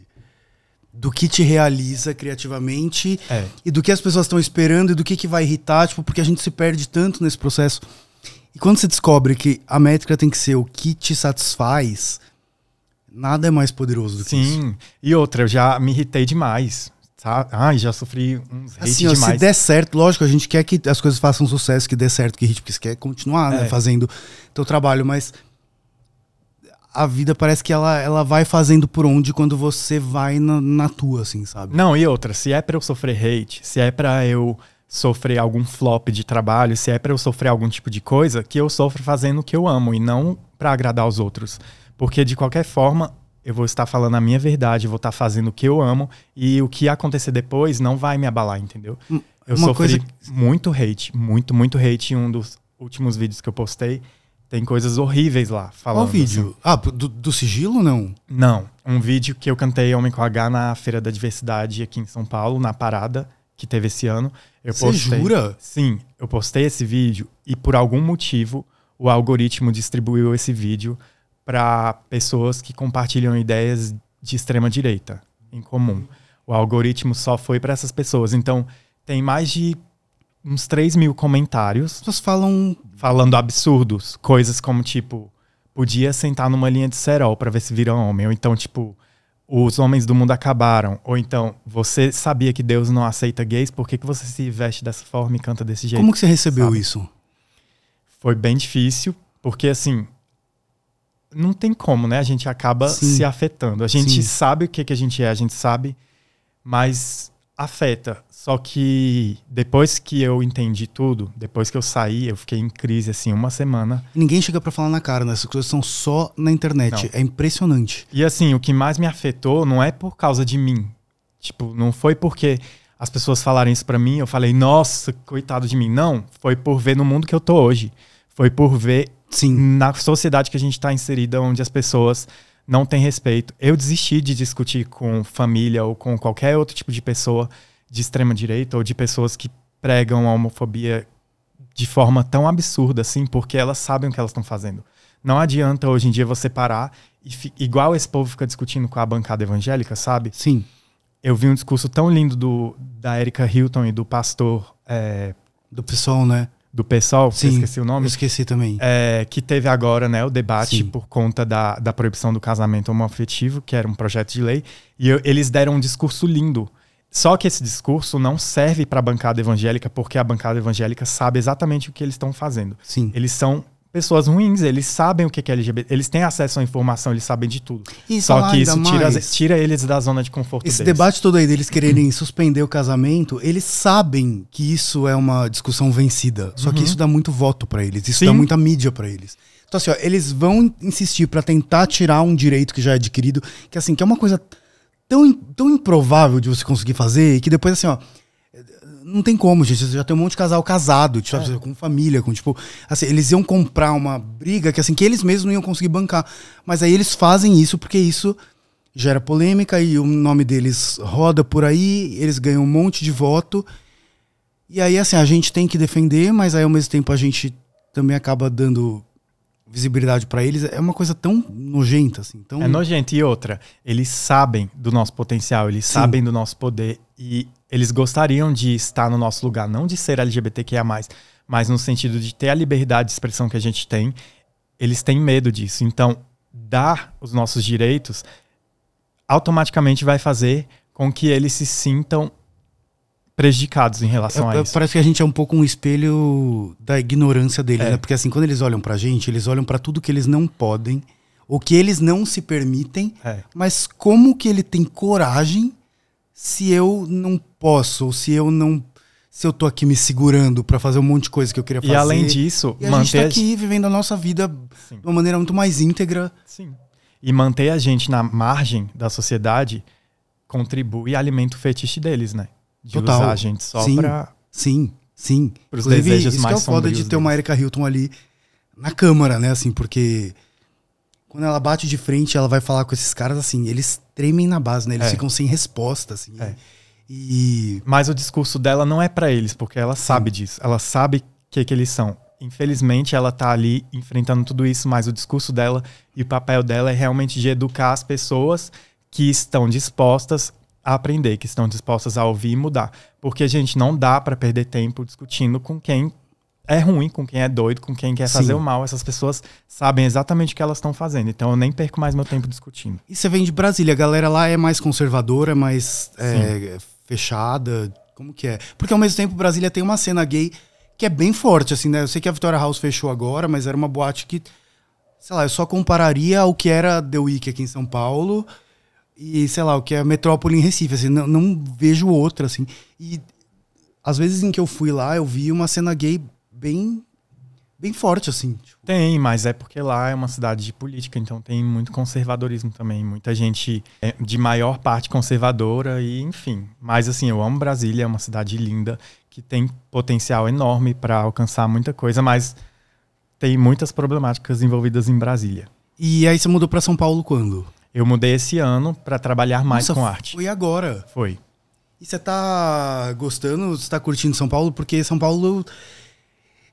Do que te realiza criativamente É. e do que as pessoas estão esperando e do que, que vai irritar, tipo, porque a gente se perde tanto nesse processo. E quando você descobre que a métrica tem que ser o que te satisfaz, Nada é mais poderoso do que isso. Sim. E outra, eu já me irritei demais. Sabe? Ai, já sofri uns hate Assim, ó, se demais. der certo, lógico, a gente quer que as coisas façam sucesso, que dê certo, que gente porque você quer continuar né, É. fazendo teu trabalho, mas a vida parece que ela, ela vai fazendo por onde quando você vai na, na tua, assim, sabe? Não, e outra, se é pra eu sofrer hate, se é pra eu sofrer algum flop de trabalho, se é pra eu sofrer algum tipo de coisa, que eu sofro fazendo o que eu amo e não pra agradar os outros. Porque de qualquer forma, eu vou estar falando a minha verdade, vou estar fazendo o que eu amo e o que acontecer depois não vai me abalar, entendeu? Hum, Eu uma sofri muito hate, muito, muito hate em um dos últimos vídeos que eu postei. Tem coisas horríveis lá falando. Qual vídeo? Ah, do, do sigilo não? Não, um vídeo que eu cantei Homem com H na Feira da Diversidade aqui em São Paulo, na parada que teve esse ano. Eu Você postei. jura? Sim, eu postei esse vídeo e por algum motivo o algoritmo distribuiu esse vídeo para pessoas que compartilham ideias de extrema direita em comum. O algoritmo só foi para essas pessoas. Então tem mais de uns 3 mil comentários As pessoas falam. falando absurdos, coisas como tipo, podia sentar numa linha de cerol pra ver se vira homem, ou então tipo, os homens do mundo acabaram, ou então, você sabia que Deus não aceita gays, por que, que você se veste dessa forma e canta desse jeito? Como que você recebeu sabe? isso? Foi bem difícil, porque assim, não tem como, né? A gente acaba Sim. se afetando. A gente Sim. sabe o que, que a gente é, a gente sabe, mas afeta. Só que depois que eu entendi tudo, depois que eu saí, eu fiquei em crise assim uma semana. Ninguém chega pra falar na cara, né? Essas coisas são só na internet. Não. É impressionante. E assim, o que mais me afetou não é por causa de mim. Tipo, não foi porque as pessoas falaram isso pra mim, eu falei, nossa, coitado de mim. Não, foi por ver no mundo que eu tô hoje. Foi por ver Sim. na sociedade que a gente tá inserida, onde as pessoas não têm respeito. Eu desisti de discutir com família ou com qualquer outro tipo de pessoa de extrema direita ou de pessoas que pregam a homofobia de forma tão absurda assim, porque elas sabem o que elas estão fazendo. Não adianta hoje em dia você parar e igual esse povo fica discutindo com a bancada evangélica, sabe? Sim. Eu vi um discurso tão lindo do, da Erika Hilton e do pastor é, Do pessoal, né? Do eu Sim. esqueci o nome, esqueci também. é, que teve agora né, o debate Sim. por conta da, da proibição do casamento homoafetivo, que era um projeto de lei, e eu- eles deram um discurso lindo. Só que esse discurso não serve para a bancada evangélica, porque a bancada evangélica sabe exatamente o que eles estão fazendo. Sim. Eles são pessoas ruins, eles sabem o que é LGBT, eles têm acesso à informação, eles sabem de tudo. E Só que isso tira, tira eles da zona de conforto Esse deles. debate todo aí deles quererem suspender o casamento, eles sabem que isso é uma discussão vencida. Só que isso dá muito voto pra eles, isso Sim. dá muita mídia pra eles. Então assim, ó, eles vão insistir pra tentar tirar um direito que já é adquirido, que assim, que é uma coisa tão, tão improvável de você conseguir fazer, e que depois assim, ó, não tem como, gente. Você já tem um monte de casal casado, tipo, É. com família, com tipo. Assim, eles iam comprar uma briga que assim, que eles mesmos não iam conseguir bancar. Mas aí eles fazem isso porque isso gera polêmica e o nome deles roda por aí, eles ganham um monte de voto. E aí, assim, a gente tem que defender, mas aí ao mesmo tempo a gente também acaba dando visibilidade pra eles. É uma coisa tão nojenta, assim. Tão... É nojento. E outra, eles sabem do nosso potencial, eles Sim. sabem do nosso poder e eles gostariam de estar no nosso lugar, não de ser LGBTQIA+, mas no sentido de ter a liberdade de expressão que a gente tem. Eles têm medo disso. Então, dar os nossos direitos automaticamente vai fazer com que eles se sintam prejudicados em relação É- a é- isso. parece que a gente é um pouco um espelho da ignorância deles, É. né? Porque assim, quando eles olham pra gente, eles olham pra tudo que eles não podem, ou que eles não se permitem, É. mas como que ele tem coragem se eu não posso, ou se eu não. Se eu tô aqui me segurando pra fazer um monte de coisa que eu queria fazer. E além disso, E a gente tá manter aqui vivendo a nossa vida Sim. de uma maneira muito mais íntegra. Sim. E manter a gente na margem da sociedade contribui e alimenta o fetiche deles, né? De Total. usar a gente só Sim. pra. Sim, sim. Pros Inclusive, desejos isso mais que é o foda de ter uma deles. Erika Hilton ali na câmara, né? Assim, porque quando ela bate de frente, ela vai falar com esses caras assim, eles tremem na base, né? Eles É. ficam sem resposta, assim. É. E Mas o discurso dela não é pra eles, porque ela sabe disso. Ela sabe o que, que eles são. Infelizmente, ela tá ali enfrentando tudo isso, mas o discurso dela e o papel dela é realmente de educar as pessoas que estão dispostas a aprender, que estão dispostas a ouvir e mudar. Porque, gente, não dá pra perder tempo discutindo com quem é ruim com quem é doido, com quem quer fazer Sim. o mal. Essas pessoas sabem exatamente o que elas estão fazendo. Então eu nem perco mais meu tempo discutindo. E você vem de Brasília, a galera lá é mais conservadora, mais é, fechada. Como que é? Porque ao mesmo tempo Brasília tem uma cena gay que é bem forte, assim, né? Eu sei que a Victoria House fechou agora, mas era uma boate que, sei lá, eu só compararia ao que era The Week aqui em São Paulo e, sei lá, o que é Metrópole em Recife, assim, não, não vejo outra, assim. E às vezes em que eu fui lá, eu vi uma cena gay bem, bem forte, assim. Tipo, Tem, mas é porque lá é uma cidade de política, então tem muito conservadorismo também. Muita gente é de maior parte conservadora e, enfim. Mas assim, eu amo Brasília, é uma cidade linda que tem potencial enorme para alcançar muita coisa, mas tem muitas problemáticas envolvidas em Brasília. E aí você mudou pra São Paulo quando? Eu mudei esse ano para trabalhar mais Nossa, com arte. Foi agora. Foi. E você tá gostando, você tá curtindo São Paulo? Porque São Paulo.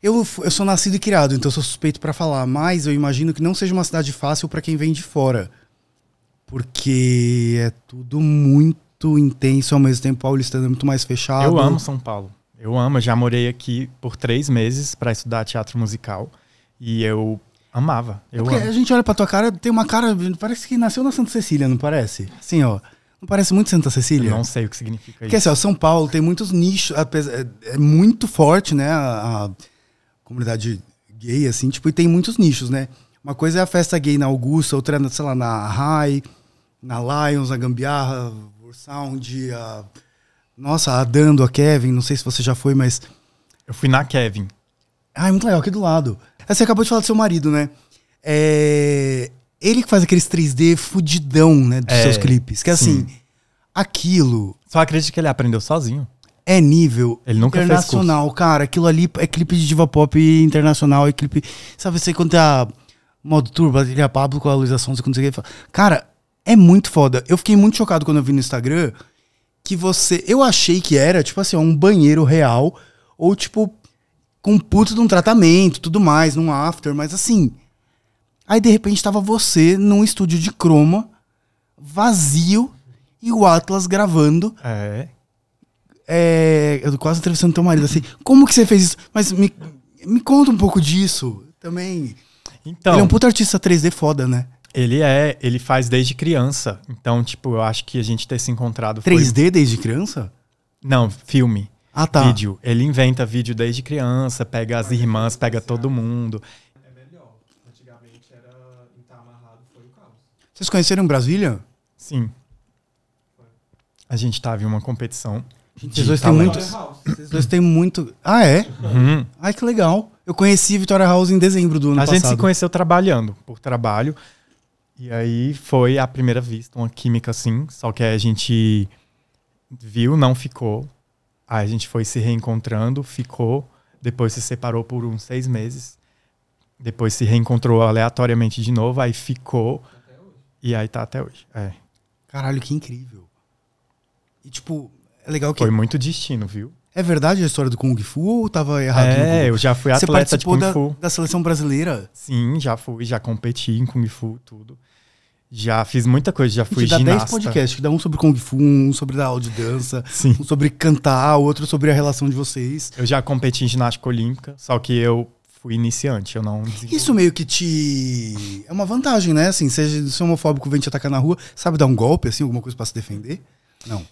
Eu, eu sou nascido e criado, então eu sou suspeito pra falar, mas eu imagino que não seja uma cidade fácil pra quem vem de fora. Porque é tudo muito intenso, ao mesmo tempo paulistano é muito mais fechado. Eu amo São Paulo. Eu amo. Eu já morei aqui por três meses para estudar teatro musical e eu amava. Eu Porque amo. a gente olha pra tua cara, tem uma cara. Parece que nasceu na Santa Cecília, não parece? Assim, ó. Não parece muito Santa Eu Cecília? não sei o que significa Porque isso. assim, ó, São Paulo tem muitos nichos, é, é muito forte, né? A, a comunidade gay, assim, tipo, e tem muitos nichos, né? Uma coisa é a festa gay na Augusta, outra, na, sei lá, na Rai, na Lions, na Gambiarra, Sound, a. Nossa, a Dando, a Kevin, não sei se você já foi, mas. Eu fui na Kevin. Ah, é muito legal, aqui do lado. Aí Você acabou de falar do seu marido, né? É... Ele que faz aqueles 3D fudidão, né? Dos É, seus clipes. Que assim, sim. aquilo Só acredito que ele aprendeu sozinho. É nível internacional, cara. Aquilo ali é clipe de diva pop internacional, é clipe. Sabe, você quando tem a modo turbo, a Pablo com a Luísa Sonza, quando você. Cara, é muito foda. Eu fiquei muito chocado quando eu vi no Instagram que você. Eu achei que era, tipo assim, um banheiro real, ou tipo, com um puto de um tratamento, tudo mais, num after, mas assim. Aí de repente tava você num estúdio de croma, vazio, e o Atlas gravando. É. É, eu tô quase entrevistando teu marido assim. Como que você fez isso? Mas me, me conta um pouco disso também. Então, Ele é um puto artista 3D foda, né? ele é, ele faz desde criança. Então, tipo, eu acho que a gente ter se encontrado foi 3D desde criança? Não, filme. Ah, tá. Vídeo. Ele inventa vídeo desde criança, pega as irmãs, pega todo mundo. Vocês conheceram Brasília? Sim. A gente tava em uma competição. Vocês dois têm talento. muito. Vocês dois têm muito. Ah, é? Uhum. Ai, que legal. Eu conheci Vitória House em dezembro do ano A passado. gente se conheceu trabalhando, por trabalho. E aí foi à primeira vista, uma química assim. Só que aí a gente viu, não ficou. Aí a gente foi se reencontrando, ficou. Depois se separou por uns seis meses. Depois se reencontrou aleatoriamente de novo, aí ficou. E aí tá até hoje. É. Caralho, que incrível. E tipo, é legal que. Foi muito destino, viu? É verdade a história do Kung Fu ou tava errado? É, eu já fui Você atleta de Kung da, Fu. da seleção brasileira? Sim, já fui, já competi em Kung Fu, tudo. Já fiz muita coisa, já fui gente dá 10 ginasta. podcasts, que dá um sobre Kung Fu, um sobre dar aula de dança, Sim. um sobre cantar, outro sobre a relação de vocês. Eu já competi em ginástica olímpica, só que eu fui iniciante, eu não. Isso meio que te. É uma vantagem, né? Assim, seja se homofóbico vem te atacar na rua, sabe dar um golpe, assim, alguma coisa pra se defender? Não.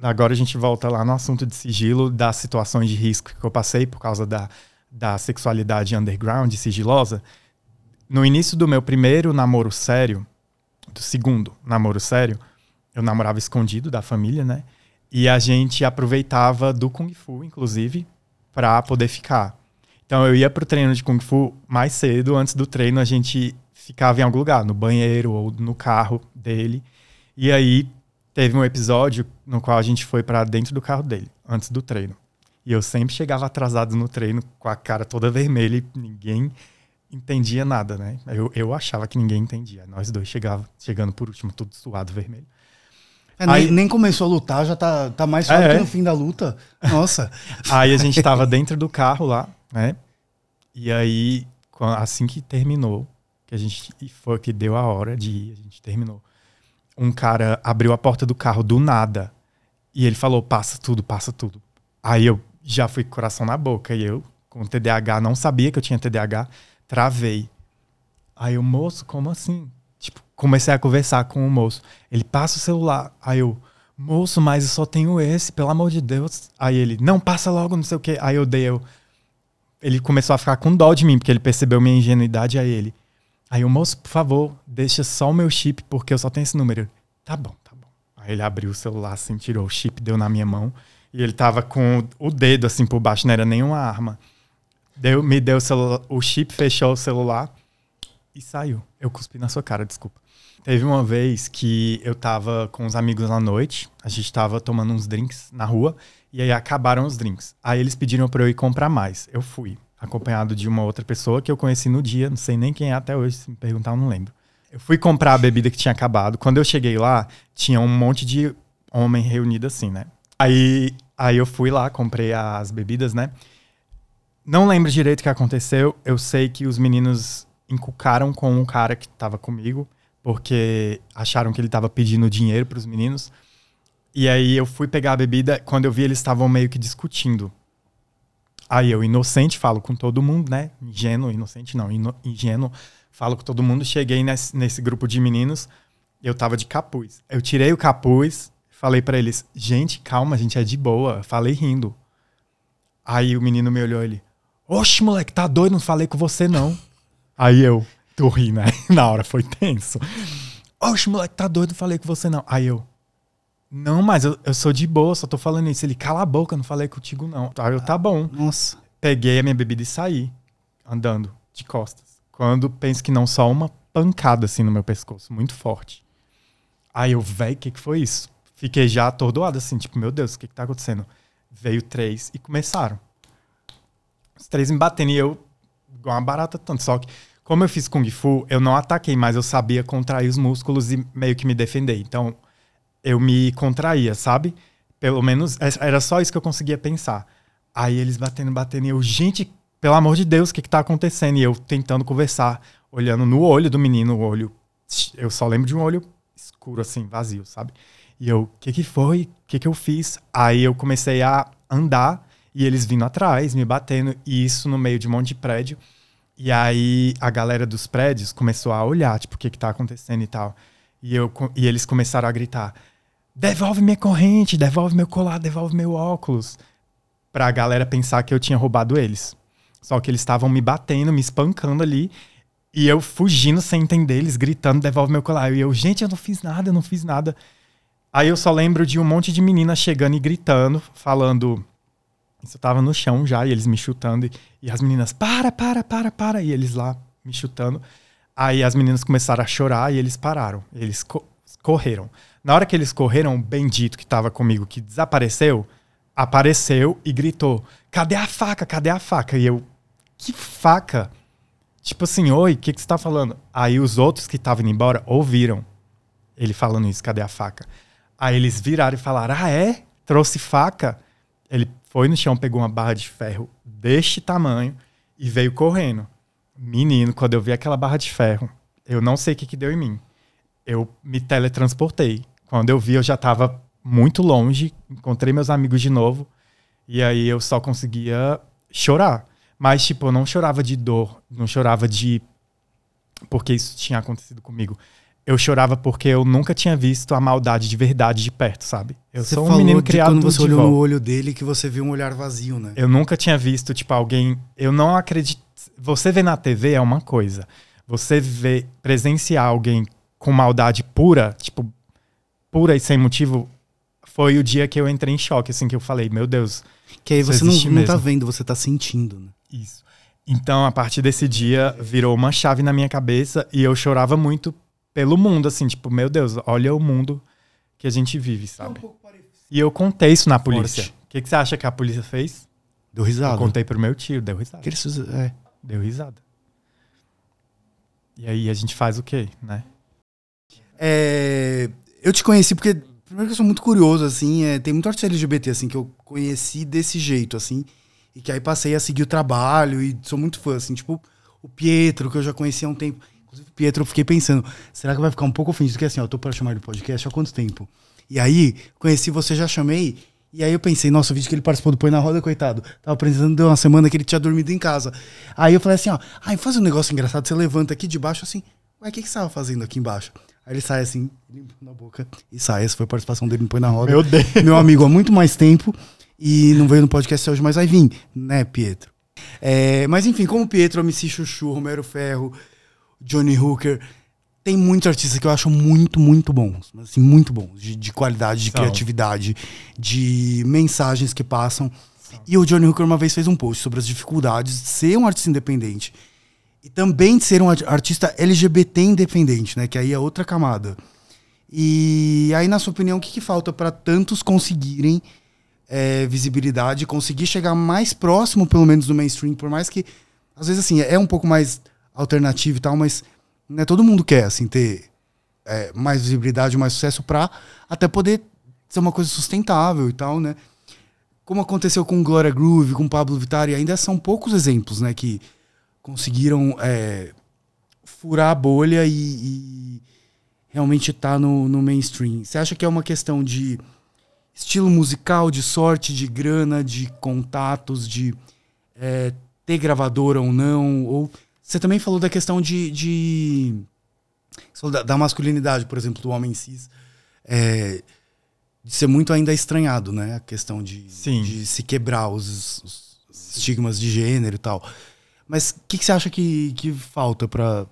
Agora a gente volta lá no assunto de sigilo, das situações de risco que eu passei por causa da, da sexualidade underground, sigilosa. No início do meu primeiro namoro sério, do segundo namoro sério, eu namorava escondido da família, né? E a gente aproveitava do Kung Fu, inclusive, pra poder ficar. Então eu ia pro treino de Kung Fu mais cedo, antes do treino a gente ficava em algum lugar, no banheiro ou no carro dele. E aí teve um episódio no qual a gente foi pra dentro do carro dele, antes do treino. E eu sempre chegava atrasado no treino com a cara toda vermelha e ninguém entendia nada, né? Eu, eu achava que ninguém entendia. Nós dois chegava, chegando por último, tudo suado vermelho. É, nem, Aí- nem começou a lutar, já tá, tá mais suave É, que é. no fim da luta. Nossa. Aí a gente tava dentro do carro lá, né? E aí, assim que terminou, que a gente foi que deu a hora de ir, a gente terminou. Um cara abriu a porta do carro do nada e ele falou: "Passa tudo, passa tudo". Aí eu já fui com o coração na boca e eu com TDAH, não sabia que eu tinha TDAH, travei. Aí o moço, como assim? Tipo, comecei a conversar com o moço. Ele passa o celular. Aí eu, moço, mas eu só tenho esse, pelo amor de Deus. Aí ele, não, passa logo, não sei o quê. Aí eu dei, eu. Ele começou a ficar com dó de mim, porque ele percebeu minha ingenuidade. Aí ele, aí o moço, por favor, deixa só o meu chip, porque eu só tenho esse número. Tá bom, tá bom. Aí ele abriu o celular, assim, tirou o chip, deu na minha mão. E ele tava com o dedo, assim, por baixo, não era nenhuma arma. Deu, me deu o, celular, o chip, fechou o celular e saiu. Eu cuspi na sua cara, desculpa. Teve uma vez que eu tava com os amigos à noite, a gente tava tomando uns drinks na rua, e aí acabaram os drinks. Aí eles pediram pra eu ir comprar mais. Eu fui, acompanhado de uma outra pessoa que eu conheci no dia, não sei nem quem é até hoje, se me perguntar, eu não lembro. Eu fui comprar a bebida que tinha acabado. Quando eu cheguei lá, tinha um monte de homem reunido assim, né? Aí, aí eu fui lá, comprei as bebidas, né? Não lembro direito o que aconteceu. Eu sei que os meninos encucaram com um cara que tava comigo, porque acharam que ele tava pedindo dinheiro para os meninos. E aí eu fui pegar a bebida, quando eu vi eles estavam meio que discutindo. Aí eu, inocente, falo com todo mundo, né? Ingênuo, inocente não, ino, ingênuo, falo com todo mundo. Cheguei nesse, nesse grupo de meninos, eu tava de capuz. Eu tirei o capuz, falei para eles, gente, calma, a gente é de boa. Falei rindo. Aí o menino me olhou ele, oxe, moleque, tá doido, não falei com você não. Aí eu, tu ri, né? Na hora foi tenso. Oxe, moleque, tá doido, não falei com você não. Aí eu, não, mas eu, eu sou de boa, só tô falando isso. Ele, cala a boca, não falei contigo não. Aí eu, tá bom. Nossa. Peguei a minha bebida e saí, andando, de costas. Quando penso que não, só uma pancada assim no meu pescoço, muito forte. Aí eu, véi, o que, que foi isso? Fiquei já atordoado, assim, tipo, meu Deus, o que, que tá acontecendo? Veio três e começaram. Os três me batendo e eu, igual uma barata tanto. Só que, como eu fiz Kung Fu, eu não ataquei, mas eu sabia contrair os músculos e meio que me defender. Então, eu me contraía, sabe? Pelo menos era só isso que eu conseguia pensar. Aí eles batendo, batendo, e eu, gente, pelo amor de Deus, o que, que tá acontecendo? E eu tentando conversar, olhando no olho do menino, o olho. Eu só lembro de um olho escuro, assim, vazio, sabe? E eu, o que, que foi? O que, que eu fiz? Aí eu comecei a andar e eles vindo atrás, me batendo, e isso no meio de um monte de prédio. E aí a galera dos prédios começou a olhar, tipo, o que, que tá acontecendo e tal. E, eu, e eles começaram a gritar: devolve minha corrente, devolve meu colar, devolve meu óculos. Pra galera pensar que eu tinha roubado eles. Só que eles estavam me batendo, me espancando ali. E eu fugindo sem entender, eles gritando, devolve meu colar. E eu, gente, eu não fiz nada, eu não fiz nada. Aí eu só lembro de um monte de meninas chegando e gritando, falando. Isso eu tava no chão já, e eles me chutando. E, e as meninas, para, para, para, para. E eles lá me chutando. Aí as meninas começaram a chorar e eles pararam. Eles co correram. Na hora que eles correram, o bendito que tava comigo, que desapareceu, apareceu e gritou: Cadê a faca? Cadê a faca? E eu, que faca? Tipo assim, oi, o que, que você tá falando? Aí os outros que estavam indo embora ouviram ele falando isso: Cadê a faca? Aí eles viraram e falaram: Ah, é? Trouxe faca? Ele foi no chão, pegou uma barra de ferro deste tamanho e veio correndo. Menino, quando eu vi aquela barra de ferro, eu não sei o que, que deu em mim. Eu me teletransportei. Quando eu vi, eu já estava muito longe, encontrei meus amigos de novo, e aí eu só conseguia chorar. Mas, tipo, eu não chorava de dor, não chorava de. porque isso tinha acontecido comigo eu chorava porque eu nunca tinha visto a maldade de verdade de perto, sabe? Eu Você sou um falou menino criado quando você olhou no olho dele que você viu um olhar vazio, né? Eu nunca tinha visto, tipo, alguém. Eu não acredito. Você vê na TV é uma coisa. Você vê presenciar alguém com maldade pura, tipo, pura e sem motivo, foi o dia que eu entrei em choque, assim, que eu falei, meu Deus, Que aí você não, não tá vendo, você tá sentindo, né? isso. Então, a partir desse dia, virou uma chave na minha cabeça e eu chorava muito pelo mundo, assim, tipo, meu Deus, olha o mundo que a gente vive, sabe? E eu contei isso na polícia. O que, que você acha que a polícia fez? Deu risada. Eu contei pro meu tio, deu risada. Que eles é. Deu risada. E aí a gente faz o quê, né? É, eu te conheci porque, primeiro que eu sou muito curioso, assim, é, tem muito artista LGBT, assim, que eu conheci desse jeito, assim, e que aí passei a seguir o trabalho e sou muito fã, assim, tipo o Pietro, que eu já conhecia há um tempo. Inclusive, Pietro, eu fiquei pensando, será que vai ficar um pouco ofendido? Porque assim, ó, eu tô pra chamar de podcast há quanto tempo? E aí, conheci você, já chamei, E aí eu pensei, nossa, o vídeo que ele participou do Põe na Roda, coitado. Tava apresentando deu uma semana que ele tinha dormido em casa. Aí eu falei assim, ó, ai, faz um negócio engraçado, você levanta aqui de baixo assim, ué, o que, que você tava fazendo aqui embaixo? Aí ele sai assim, limpa na boca e sai. Essa foi a participação dele no Põe na Roda. Meu Deus. Meu amigo há muito mais tempo e não veio no podcast hoje, mas vai vir, né, Pietro? É, mas enfim, como Pietro, MC Chuchu, Romero Ferro, Johnny Hooker, tem muitos artistas que eu acho muito, muito bons. Assim, muito bons. De, de qualidade, de São. criatividade, de mensagens que passam. E o Johnny Hooker uma vez fez um post sobre as dificuldades de ser um artista independente e também de ser um ar- artista LGBT independente, né? Que aí é outra camada. E aí, na sua opinião, o que, que falta para tantos conseguirem é, visibilidade, conseguir chegar mais próximo, pelo menos, do mainstream, por mais que, às vezes, assim, é um pouco mais alternativo e tal, mas né, todo mundo quer, assim, ter é, mais visibilidade, mais sucesso pra até poder ser uma coisa sustentável e tal, né? Como aconteceu com Gloria Groove, com Pablo Vittar, e ainda são poucos exemplos, né, que conseguiram é, furar a bolha e, e realmente estar no, no mainstream. Você acha que é uma questão de estilo musical, de sorte, de grana, de contatos, de é, ter gravadora ou não? Ou você também falou da questão de, de da, da masculinidade, por exemplo, do homem cis, é, de ser muito ainda estranhado, né? A questão de, de se quebrar os, os estigmas de gênero e tal. Mas o que, que você acha que, que falta para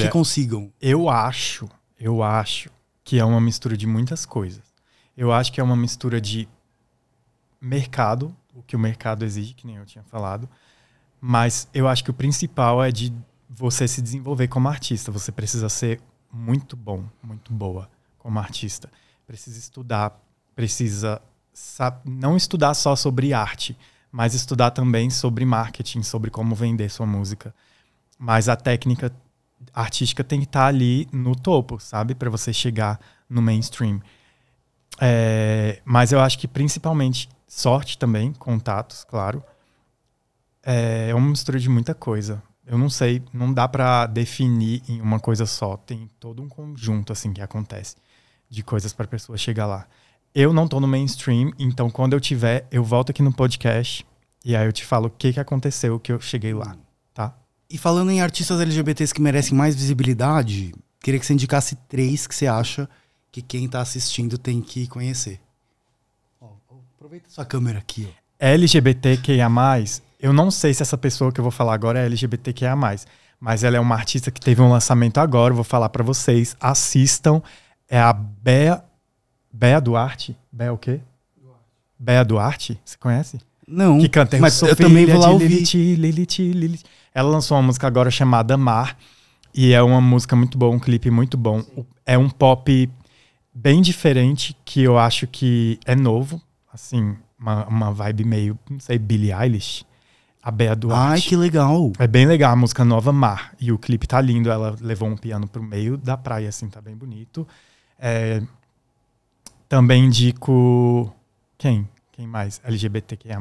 que consigam? eu acho, eu acho que é uma mistura de muitas coisas. Eu acho que é uma mistura de mercado, o que o mercado exige, que nem eu tinha falado. Mas eu acho que o principal é de você se desenvolver como artista. Você precisa ser muito bom, muito boa como artista. Precisa estudar, precisa sa- não estudar só sobre arte, mas estudar também sobre marketing, sobre como vender sua música. Mas a técnica artística tem que estar ali no topo, sabe? Para você chegar no mainstream. É, mas eu acho que principalmente sorte também, contatos, claro. É uma mistura de muita coisa. Eu não sei, não dá pra definir em uma coisa só. Tem todo um conjunto assim que acontece de coisas para pessoa chegar lá. Eu não tô no mainstream, então quando eu tiver, eu volto aqui no podcast e aí eu te falo o que que aconteceu que eu cheguei lá, tá? E falando em artistas LGBTs que merecem mais visibilidade, queria que você indicasse três que você acha que quem tá assistindo tem que conhecer. Ó, aproveita sua câmera aqui, ó. LGBTQIA+, eu não sei se essa pessoa que eu vou falar agora é LGBTQIA+, mas ela é uma artista que teve um lançamento agora, vou falar pra vocês, assistam, é a Bea, Bea Duarte, Bea o quê? Bea Duarte, você conhece? Não, Que canta mas eu também vou lá ouvir. Lilith, Lilith, Lilith. Ela lançou uma música agora chamada Mar, e é uma música muito boa, um clipe muito bom. O- É um pop bem diferente, que eu acho que é novo, assim, uma, uma vibe meio, não sei, Billie Eilish, a Bea Duarte. Ai, que legal. É bem legal a música nova Mar. E o clipe tá lindo. Ela levou um piano pro meio da praia, assim, tá bem bonito. É, também indico. Quem? Quem mais? LGBTQIA.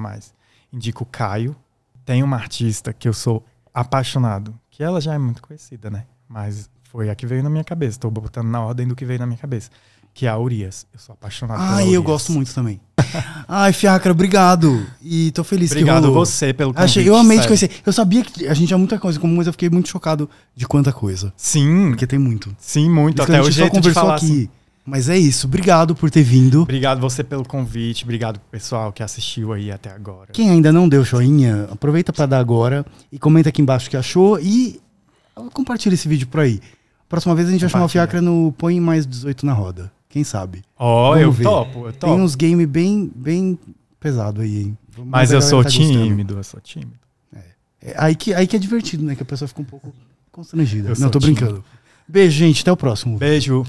Indico o Caio. Tem uma artista que eu sou apaixonado, que ela já é muito conhecida, né? Mas foi a que veio na minha cabeça. Tô botando na ordem do que veio na minha cabeça. Que é a Urias. Eu sou apaixonado Ai, eu gosto muito também. Ai, Fiacra, obrigado. E tô feliz Obrigado que rolou. você pelo convite. Achei, eu amei te sério. conhecer. Eu sabia que a gente tinha muita coisa comum, mas eu fiquei muito chocado de quanta coisa. Sim, Porque tem muito. sim, muito. Até o jeito de conversou falar aqui. assim. Mas é isso. Obrigado por ter vindo. Obrigado você pelo convite, obrigado pro pessoal que assistiu aí até agora. Quem ainda não deu joinha, aproveita pra dar agora e comenta aqui embaixo o que achou e compartilha esse vídeo por aí. Próxima vez a gente vai chamar o. Fiacra no Põe Mais 18 na roda. Quem sabe? Ó, Vamos eu ver. topo, eu Tem topo. uns game bem, bem pesado aí, hein? Mas eu sou tá gostando. tímido, eu sou tímido. É, aí, que, aí que é divertido, né? Que a pessoa fica um pouco constrangida. Eu não, tô tímido. brincando. Beijo, gente. Até o próximo. Beijo.